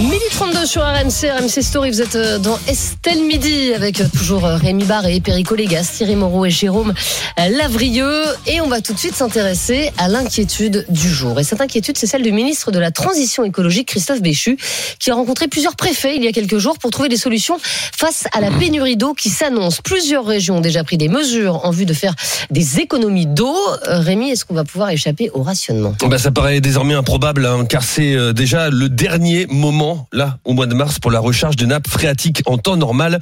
Midi 32 sur RMC, RMC Story, vous êtes euh, dans Estelle Midi avec euh, toujours euh, Rémi Barré, Perico Légas, Thierry Moreau et Jérôme Lavrieux. Et on va tout de suite s'intéresser à l'inquiétude du jour. Et cette inquiétude, c'est celle du ministre de la Transition écologique, Christophe Béchu, qui a rencontré plusieurs préfets il y a quelques jours pour trouver des solutions face à la pénurie d'eau qui s'annonce. Plusieurs régions ont déjà pris des mesures en vue de faire des économies d'eau. Rémi, est-ce qu'on va pouvoir échapper au rationnement? Bah, Ça paraît désormais improbable, hein, car c'est déjà le dernier moment là, au mois de mars, pour la recharge de nappes phréatiques en temps normal.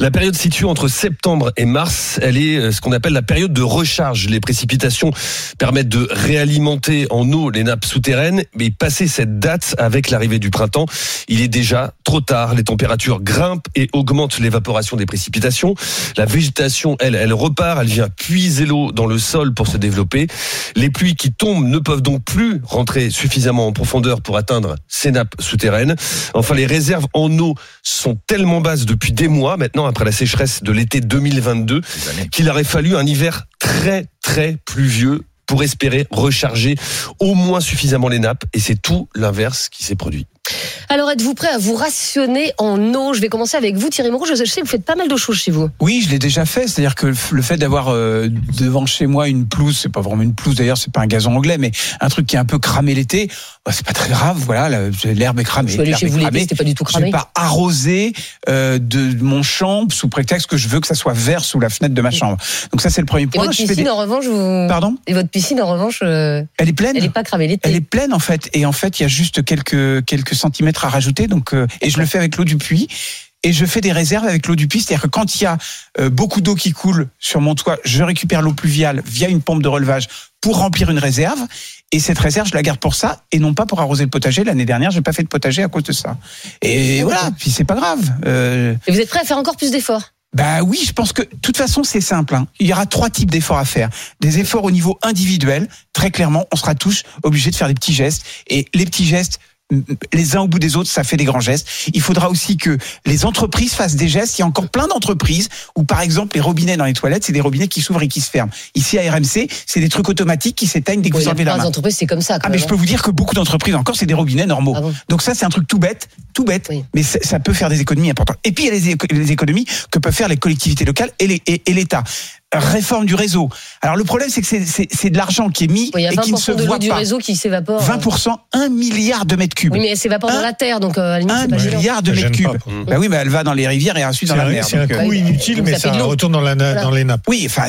La période située entre septembre et mars, elle est euh, ce qu'on appelle la période de recharge. Les précipitations permettent de réalimenter en eau les nappes souterraines, mais passer cette date avec l'arrivée du printemps, il est déjà trop tard. Les températures grimpent et augmentent l'évaporation des précipitations. La végétation, elle, elle repart, elle vient puiser l'eau dans le sol pour se développer. Les pluies qui tombent ne peuvent donc plus rentrer suffisamment en profondeur pour atteindre ces nappes souterraines. Enfin, les réserves en eau sont tellement basses depuis des mois maintenant, après la sécheresse de l'été 2022, qu'il aurait fallu un hiver très, très pluvieux pour espérer recharger au moins suffisamment les nappes. Et c'est tout l'inverse qui s'est produit. Alors, êtes-vous prêt à vous rationner en eau? Je vais commencer avec vous, Thierry Moreau. Je sais que vous faites pas mal de choses chez vous. Oui, je l'ai déjà fait. C'est-à-dire que le fait d'avoir euh, devant chez moi une pelouse, c'est pas vraiment une pelouse d'ailleurs, c'est pas un gazon anglais, mais un truc qui est un peu cramé l'été, bah, c'est pas très grave. Voilà, l'herbe est cramée. Je vais aller chez vous l'été, c'était pas du tout cramé. Je vais pas arroser euh, de mon champ sous prétexte que je veux que ça soit vert sous la fenêtre de ma chambre. Donc ça, c'est le premier point. Et votre piscine, en revanche, vous... Pardon? Et votre piscine, en revanche, euh, elle est pleine. Elle est pas cramée l'été. Elle est pleine en fait, et en fait, il y a juste quelques quelques centimètres à rajouter. Donc, euh, et je le fais avec l'eau du puits et je fais des réserves avec l'eau du puits. C'est-à-dire que quand il y a euh, beaucoup d'eau qui coule sur mon toit, je récupère l'eau pluviale via une pompe de relevage pour remplir une réserve. Et cette réserve, je la garde pour ça et non pas pour arroser le potager. L'année dernière, j'ai pas fait de potager à cause de ça. Et voilà, puis c'est pas grave. Euh... Et vous êtes prêt à faire encore plus d'efforts? Bah oui, je pense que de toute façon c'est simple. Hein. Il y aura trois types d'efforts à faire. Des efforts au niveau individuel. Très clairement, on sera tous obligés de faire des petits gestes. Et les petits gestes, les uns au bout des autres, ça fait des grands gestes. Il faudra aussi que les entreprises fassent des gestes. Il y a encore plein d'entreprises où, par exemple, les robinets dans les toilettes, c'est des robinets qui s'ouvrent et qui se ferment. Ici, à RMC, c'est des trucs automatiques qui s'éteignent dès que vous enlevez la main. entreprises, c'est comme ça. ah, mais je peux vous dire que beaucoup d'entreprises encore, c'est des robinets normaux. Ah Donc ça, c'est un truc tout bête, tout bête, mais ça peut faire des économies importantes. Et puis, il y a les, économies que peuvent faire les collectivités locales et l'État réforme du réseau. Alors le problème, c'est que c'est de l'argent qui est mis et qui ne se voit du réseau qui s'évapore. 20%, 1 milliard de mètres cubes. Oui, mais elle s'évapore dans la terre, donc euh, à la limite, 1 milliard de mètres cubes. Bah oui, mais elle va dans les rivières et ensuite dans la mer. C'est un coût inutile, mais ça, retourne dans, la, dans les nappes. Oui, enfin,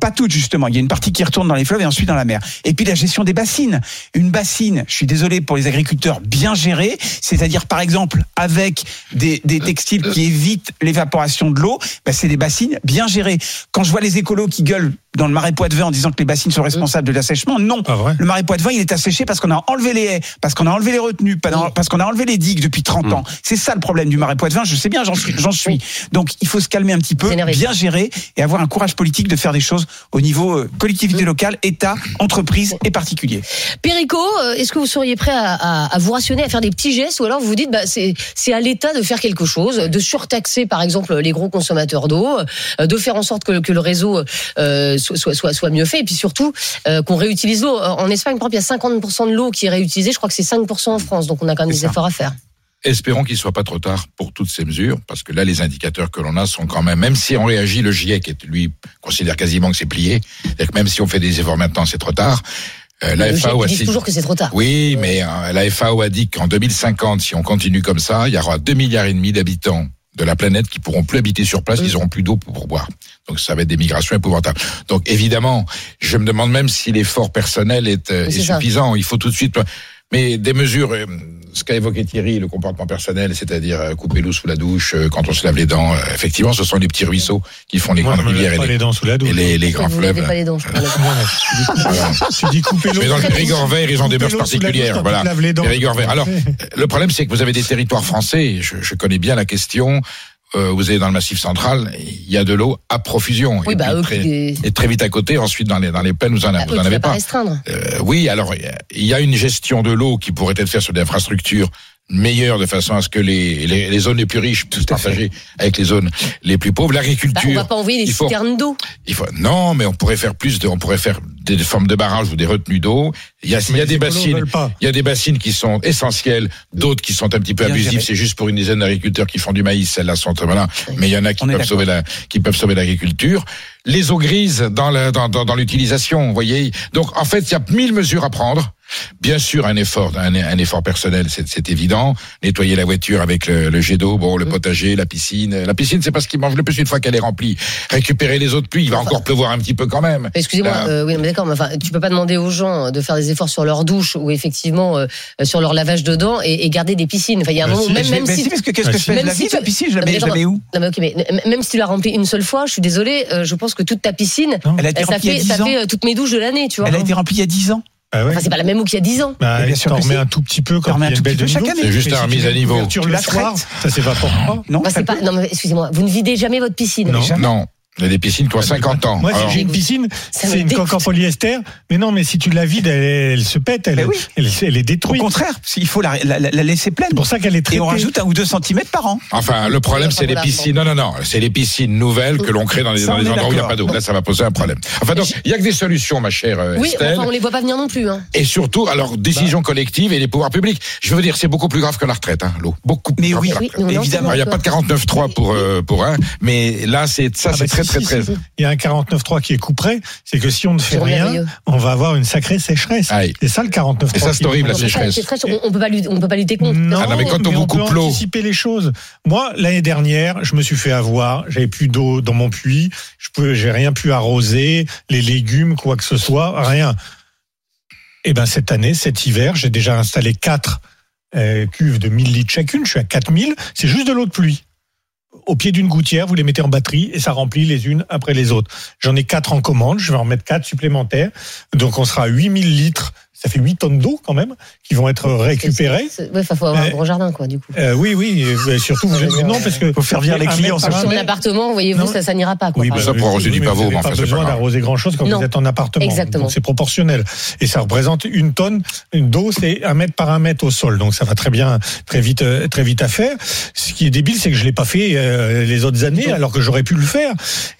pas tout justement. Il y a une partie qui retourne dans les fleuves et ensuite dans la mer. Et puis la gestion des bassines. Une bassine, je suis désolé pour les agriculteurs, bien gérée, c'est-à-dire par exemple avec des, des textiles qui évitent l'évaporation de l'eau, bah, c'est des bassines bien gérées. Quand je vois les écolos qui gueulent dans le marais Poitevin en disant que les bassines sont responsables de l'assèchement. Non. le marais Poitevin, il est asséché parce qu'on a enlevé les haies, parce qu'on a enlevé les retenues, parce qu'on a enlevé les digues depuis 30 mm. ans. C'est ça le problème du marais Poitevin. Je sais bien, j'en suis, j'en suis. Donc, il faut se calmer un petit peu, bien gérer et avoir un courage politique de faire des choses au niveau euh, collectivité locale, État, entreprise et particulier. Perico, euh, est-ce que vous seriez prêt à, à, vous rationner, à faire des petits gestes ou alors vous vous dites, bah, c'est, c'est à l'État de faire quelque chose, de surtaxer par exemple les gros consommateurs d'eau, euh, de faire en sorte que, que le réseau euh, soit, soit, soit, mieux fait. Et puis surtout, euh, qu'on réutilise l'eau. En Espagne, par exemple, il y a 50% de l'eau qui est réutilisée. Je crois que c'est 5% en France. Donc on a quand même des efforts à faire. Espérons qu'il ne soit pas trop tard pour toutes ces mesures, parce que là, les indicateurs que l'on a sont quand même, même si on réagit, le GIEC, lui, considère quasiment que c'est plié, que même si on fait des efforts maintenant, c'est trop tard. Euh, la FAO a dit toujours que c'est trop tard. Oui, mais euh, la FAO a dit qu'en 2050, si on continue comme ça, il y aura 2 milliards et demi d'habitants de la planète qui pourront plus habiter sur place, ils auront plus d'eau pour boire. Donc ça va être des migrations épouvantables. Donc évidemment, je me demande même si l'effort personnel est, euh, est suffisant. Il faut tout de suite Mais des mesures, euh, ce qu'a évoqué Thierry, le comportement personnel, c'est-à-dire euh, couper l'eau sous la douche, euh, quand on se lave les dents, euh, effectivement, ce sont les petits ruisseaux qui font les Moi, grandes rivières et les, les dents sous la douche. et les, les grands fleuves. pas les dents, je crois. Voilà. Tu dis couper l'eau. Mais dans le Périgord vert, ils ont des mœurs douche Voilà. les dents. Périgord vert. Alors, le problème, c'est que vous avez des territoires français. Je, je connais bien la question. Euh, vous avez dans le Massif central, il y a de l'eau à profusion. Oui, et, bah, très, qui- et très vite à côté, ensuite dans les dans les plaines, vous en, Ah, vous eux, en tu avez pas pas. restreindre. Euh, oui, alors il y a une gestion de l'eau qui pourrait être faite sur des infrastructures meilleures de façon à ce que les, les, les zones les plus riches puissent partager avec les zones les plus pauvres. Bah, on L'agriculture, va pas envoyer des il faut- citernes d'eau. il faut non, mais on pourrait faire plus de, on pourrait faire des, des formes de barrages ou des retenues d'eau. Il y a, il y a des bassines, il y a des bassines qui sont essentielles, d'autres qui sont un petit peu Bien abusifs. géré. C'est juste pour une dizaine d'agriculteurs qui font du maïs, celles-là sont très malins. Mais il y en a qui On peuvent sauver la, qui peuvent sauver l'agriculture. Les eaux grises dans la, dans, dans, dans l'utilisation, vous voyez. Donc en fait, il y a mille mesures à prendre. Bien sûr, un effort, un, un effort personnel, c'est évident. Nettoyer la voiture avec le, le jet d'eau, bon, le potager, la piscine. La piscine, c'est parce qu'il mange le plus une fois qu'elle est remplie. Récupérer les eaux de pluie, il va encore pleuvoir un petit peu quand même. Excusez-moi, Là. euh, oui, mais d'accord, mais enfin, tu peux pas demander aux gens de faire des efforts sur leur douche ou effectivement euh, sur leur lavage de dents et, et garder des piscines. Enfin, il y a un Bah, moment, si, même, Mais même mais si, si, parce que qu'est-ce que je fais de la si vie, tu- la piscine? Je la Non, mais mets, je la attends, mets où? non mais ok, mais m- même si tu l'as remplie une seule fois, je suis désolée, euh, je pense que toute ta piscine, Non. Elle a été ça remplie il y a fait, 10 ça ans. fait euh, toutes mes douches de l'année, tu vois. Elle a été remplie il y a 10 ans. Ah ouais. Enfin, c'est pas la même eau qu'il y a 10 ans. Bah, bien sûr remets un tout petit peu quand année. C'est juste la remise à niveau. Tu le la soir, ça s'évapore pas. Non, Moi, c'est pas, non, mais excusez-moi, vous ne videz jamais votre piscine. Non. Non, il y a des piscines qui ont 50 ans. Moi, si Alors, j'ai une piscine, c'est une coque en polyester. Mais non, mais si tu la vides, elle, elle se pète, elle, Mais oui. elle, elle est Au détruite. contraire, il faut la, la- la- la laisser pleine. C'est pour ça qu'elle est traitée. Et on rajoute un ou deux centimètres par an. Enfin, le problème, c'est les piscines. Non, non, non, c'est les piscines nouvelles que l'on crée dans les, Ça, dans on les est endroits où il n'y a pas d'eau. Là, ça va poser un problème. Enfin, donc, il y a que des solutions, ma chère euh, Oui, Estelle. enfin, on les voit pas venir non plus. Hein. Et surtout, alors, décision collective et les pouvoirs publics. Je veux dire, c'est beaucoup plus grave que la retraite, hein, l'eau. Beaucoup plus Mais grave oui, que la Oui, retraite. évidemment. Il n'y a pas de 49.3 pour, euh, pour un, mais là, c'est, ça, Ah c'est bah, très, si, très, si, très. si, si. Il y a un 49.3 qui est couperé. C'est que si on ne fait rien, on va avoir une sacrée sécheresse. C'est ça le 49.3. Et ça, c'est horrible, la sécheresse. On, on peut pas lutter, on peut pas lutter contre. Non, Ah non, mais quand on vous peut coupe l'eau. anticiper les choses. Moi, l'année dernière, je me suis fait avoir. J'avais plus d'eau dans mon puits. Je j'ai rien pu arroser, les légumes, quoi que ce soit, rien. Et ben cette année, cet hiver, j'ai déjà installé quatre euh, cuves de 1000 litres chacune. Je suis à 4000. C'est juste de l'eau de pluie. Au pied d'une gouttière, vous les mettez en batterie et ça remplit les unes après les autres. J'en ai quatre en commande. Je vais en mettre quatre supplémentaires. Donc on sera à 8000 litres. Ça fait 8 tonnes d'eau quand même qui vont être récupérées. Ouais, enfin, faut avoir un Euh, gros jardin, quoi, du coup. Euh, oui, oui, et surtout, vous mais non, parce que Faut faire venir les clients. Sur un appartement, voyez-vous, ça, ça n'ira pas, quoi. Oui, bah, Ça, pour arroser oui, du pavot, vous n'avez pas besoin d'arroser grand chose quand Non. vous êtes en appartement. Exactement. Donc c'est proportionnel. Et ça représente une tonne d'eau, c'est un mètre par un mètre au sol. Donc ça va très bien, très vite, euh, très vite à faire. Ce qui est débile, c'est que je l'ai pas fait euh, les autres années, alors que j'aurais pu le faire.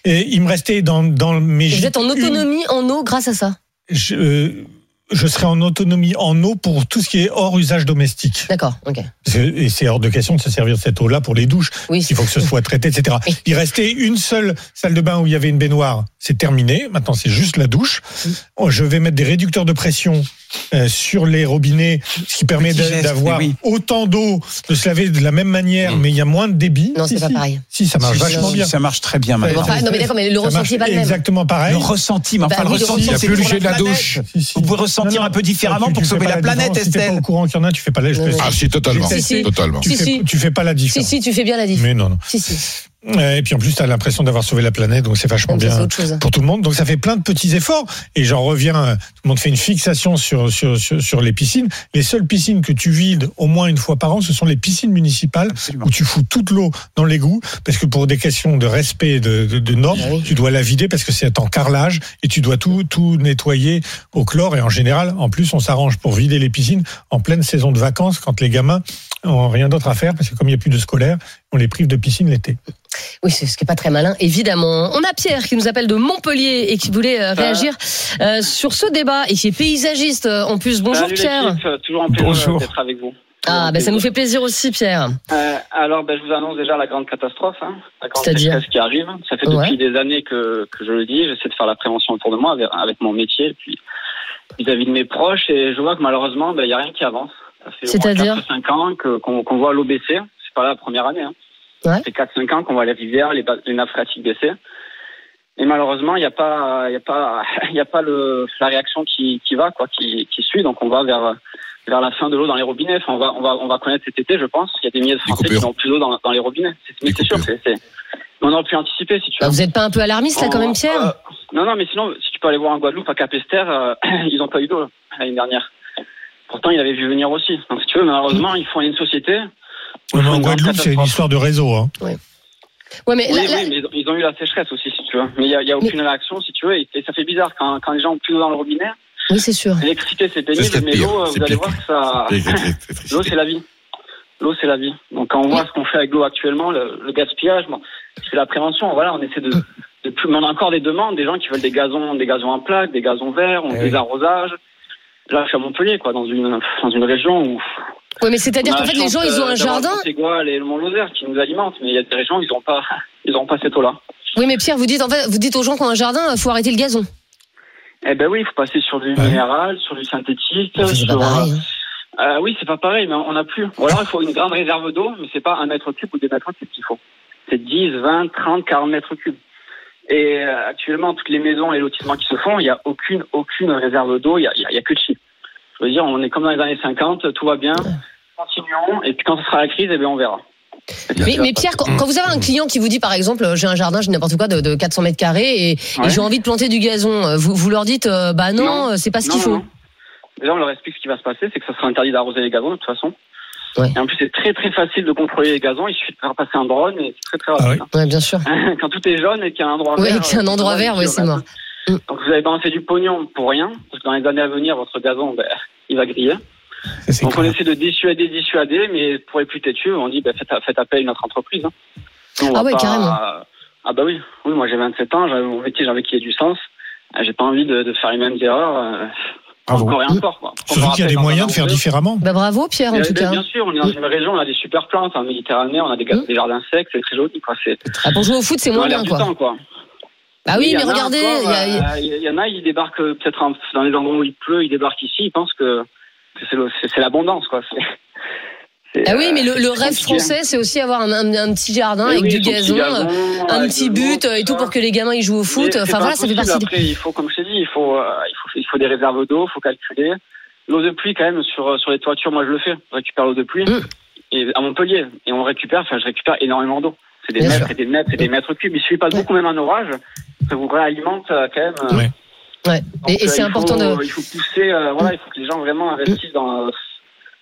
Et il me restait dans, dans mes Et Vous êtes en une- autonomie en eau grâce à ça? je, euh, je serai en autonomie en eau pour tout ce qui est hors usage domestique. D'accord, ok. Et c'est hors de question de se servir de cette eau-là pour les douches. Oui. Il faut que ce soit traité, etc. Oui. Il restait une seule salle de bain où il y avait une baignoire. C'est terminé. Maintenant, c'est juste la douche. Je vais mettre des réducteurs de pression euh, sur les robinets, ce qui permet d'avoir oui. autant d'eau, de se laver de la même manière, mais il y a moins de débit. Non, Si, c'est pas si. pareil. Si, ça marche Si, vachement si, bien. Ça marche très bien maintenant. Enfin, non, mais d'accord, mais le Ça ressenti est pas le même. Exactement pareil. Le ressenti, mais Bah enfin, le oui, ressenti, c'est Il y a plus pour le jet de la douche. Si, si. Vous pouvez ressentir un peu différemment Tu- pour tu sauver la planète, différence. Si t'es pas Estelle. au courant qu'il y en a, tu fais pas la. non. Ah, si, totalement. Si, si. Totalement. tu, Si, fais, si. pas la Si, différence. si, tu fais bien la diff. Mais non, non. Si, si. Et puis en plus, tu as l'impression d'avoir sauvé la planète, donc c'est vachement Donc, bien pour tout le monde. Donc ça fait plein de petits efforts. Et j'en reviens, euh, tout le monde fait une fixation sur, sur, sur, sur les piscines. Les seules piscines que tu vides au moins une fois par an, ce sont les piscines municipales Absolument. où tu fous toute l'eau dans l'égout, parce que pour des questions de respect de, de, de normes, oui. tu dois la vider parce que c'est en carrelage et tu dois tout, tout nettoyer au chlore. Et en général, en plus, on s'arrange pour vider les piscines en pleine saison de vacances quand les gamins ont rien d'autre à faire, parce que comme il n'y a plus de scolaire, on les prive de piscine l'été. Oui, c'est ce qui est pas très malin, évidemment. On a Pierre qui nous appelle de Montpellier et qui voulait euh, réagir euh, sur ce débat et qui est paysagiste euh, en plus. Bonjour Salut Pierre. toujours un plaisir Bonjour. d'être avec vous. Ah, ben ça nous fait plaisir aussi Pierre. Euh, alors, ben, je vous annonce déjà la grande catastrophe, hein, la grande C'est-à-dire sécheresse qui arrive. Ça fait Ouais. depuis des années que, que je le dis. J'essaie de faire la prévention autour de moi avec, avec mon métier, et puis vis-à-vis de mes proches, et je vois que malheureusement, ben, il n'y a rien qui avance. C'est-à-dire 4-5 ans qu'on qu'on voit l'eau baisser. C'est pas la première année. Hein. Ouais. Ça fait 4-5 ans qu'on voit les rivières, les, nappes phréatiques baisser. Et malheureusement, il n'y a pas, il y a pas, il y a pas le, la réaction qui, qui va, quoi, qui, qui suit. Donc, on va vers, vers la fin de l'eau dans les robinets. Enfin, on va, on va, on va connaître cet été, je pense. Il y a des milliers de Français qui n'ont plus d'eau dans, dans les robinets. C'est, mais c'est sûr, c'est, c'est- on aurait pu anticiper, si tu Bah, veux. vous n'êtes pas un peu alarmiste là quand même, Pierre? Euh, Non, non, mais sinon, si tu peux aller voir en Guadeloupe, à Capesterre, euh, ils n'ont pas eu d'eau l'année dernière. Pourtant, il avait vu venir aussi. Donc, si tu veux, malheureusement, ils font une société. Ouais, mais en Guadeloupe, c'est une histoire de réseau. Hein. Ouais, mais Oui, là- oui, mais ils ont- eu la sécheresse aussi, si tu veux. Mais il n'y a, il y a aucune réaction, si tu veux. Et, et ça fait bizarre quand, quand les gens ont plus d'eau dans le robinet. oui, c'est sûr. L'électricité, c'est pénible, mais l'eau, C'est vous allez voir que ça. L'eau, c'est la vie. L'eau, c'est la vie. Donc, quand on voit ce qu'on fait avec l'eau actuellement, le, le gaspillage, bon, c'est la prévention. Voilà, on essaie de, de plus. Mais on a encore des demandes, des gens qui veulent des gazons, des gazons en plaques, des gazons verts, on Eh des arrosages. Là, je suis à Montpellier, quoi, dans une, dans une région où. Oui, mais c'est-à-dire qu'en fait, les gens, ils ont euh, un jardin. le Montégoal et le Mont-Lozère qui nous alimentent, mais il y a des régions, ils n'ont pas, ils ont pas cette eau-là. Oui, mais Pierre, vous dites, en fait, vous dites aux gens qui ont un jardin, il faut arrêter le gazon. Eh ben oui, il faut passer sur du Ouais. minéral, sur du synthétique. C'est pas sur, pareil. hein. Euh, oui, c'est pas pareil, mais on n'a plus. Ou alors il faut une grande réserve d'eau, mais c'est pas un mètre cube ou deux mètres cubes qu'il faut. C'est 10, 20, 30, 40 mètres cubes. Et euh, actuellement, toutes les maisons et lotissements qui se font, il n'y a aucune, aucune réserve d'eau, il n'y a, y a- il y a que de chi. Je veux dire, on est comme dans les années 50, tout va bien, continuons, et puis quand ce sera la crise, eh bien on verra. Mais, mais Pierre, quand, quand vous avez un client qui vous dit, par exemple, euh, j'ai un jardin, j'ai n'importe quoi, de, de 400 mètres carrés, et, j'ai envie de planter du gazon, euh, vous, vous leur dites, euh, bah non, Non. c'est pas ce qu'il faut. non. Déjà, on leur explique ce qui va se passer, c'est que ça sera interdit d'arroser les gazons de toute façon. Ouais. Et en plus, c'est très très facile de contrôler les gazons. Il suffit de faire passer un drone et c'est très très Ah rapide. Ouais, bien sûr. Quand tout est jaune et qu'il y a un endroit vert. qu'il y a un endroit vert, ouais, c'est mort. Kilomètres. Donc vous avez balancé du pognon pour rien, parce que dans les années à venir, votre gazon, ben, il va griller. Ça, Donc on clair. essaie de dissuader, dissuader, mais pour les plus têtus, on dit ben, faites, faites appel à notre entreprise. hein. On Ah ouais, pas- carrément. Ah bah oui, oui, moi j'ai 27 ans, j'avais mon métier, j'avais qu'il y ait du sens. Euh, J'ai pas envie de, de faire les mêmes erreurs. euh, Bravo. encore et encore. Quoi. On Surtout qu'il y a des moyens de faire différemment. Bah bravo, Pierre, en tout cas. bien sûr, on est dans une région, on a des super plantes en Méditerranée, on a des, Mm. jardins secs, c'est très joli. Quoi. C'est Ah, pour jouer au foot, c'est on moins bien, quoi. temps, quoi. Ah oui, mais regardez, il y euh, il y, en a, ils débarquent peut-être dans les endroits où il pleut, ils débarquent ici, ils pensent que, c'est l'abondance, quoi. Ah oui, euh, mais le, rêve français, c'est aussi avoir un, un- un petit jardin Mais avec oui, du petit gazon, un petit but euh, et tout pour que les gamins ils jouent au foot. Enfin voilà, ça fait partie. des- Après, il faut, comme je t'ai dit, il faut, euh, il faut, il faut des réserves d'eau, il faut calculer. L'eau de pluie, quand même, sur, sur les toitures, moi je le fais. Je récupère l'eau de pluie Mm. et, à Montpellier. Et on récupère, enfin, je récupère énormément d'eau. C'est des mètres et des mètres et des mètres cubes. Il suffit pas de beaucoup, même en orage. Ça vous réalimente euh, quand même. euh, Ouais. Ouais. donc, Et, et c'est important faut, de. Il faut pousser, euh, voilà, il faut que les gens vraiment investissent dans,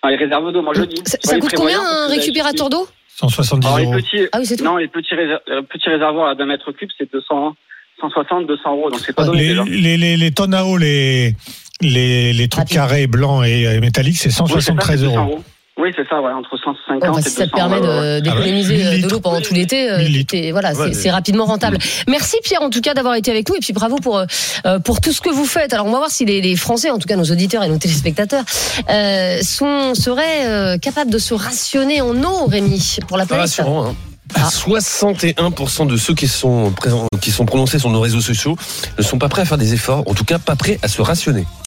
dans les réserves d'eau. Moi je dis. Ça, ça coûte combien un récupérateur d'eau 170 alors, les euros. petits, Ah oui, c'est tout. non, les petits, réser- euh, petits réservoirs à 2 mètres cubes, c'est 200, 160, 200 euros. Donc c'est pas Ouais. donné Les, déjà. les, les, les tonnes à eau, les, les, les trucs Rapide. carrés, blancs et métalliques, c'est Oui, c'est ça, 173 c'est 200 euros. Oui, c'est ça, ouais, entre 150 Bon, bah, et si 200 ça te permet de- d'économiser Ah ouais. euh, de l'eau pendant tout l'été, euh, voilà, c'est Ouais, c'est rapidement rentable. Merci Pierre en tout cas d'avoir été avec nous et puis bravo pour euh, pour tout ce que vous faites. Alors on va voir si les, les Français, en tout cas nos auditeurs et nos téléspectateurs, euh, sont seraient euh, capables de se rationner en eau, Rémi, pour la planète. rassurant. Hein. Ah. 61% de ceux qui sont, présents, qui sont prononcés sur nos réseaux sociaux ne sont pas prêts à faire des efforts, en tout cas pas prêts à se rationner.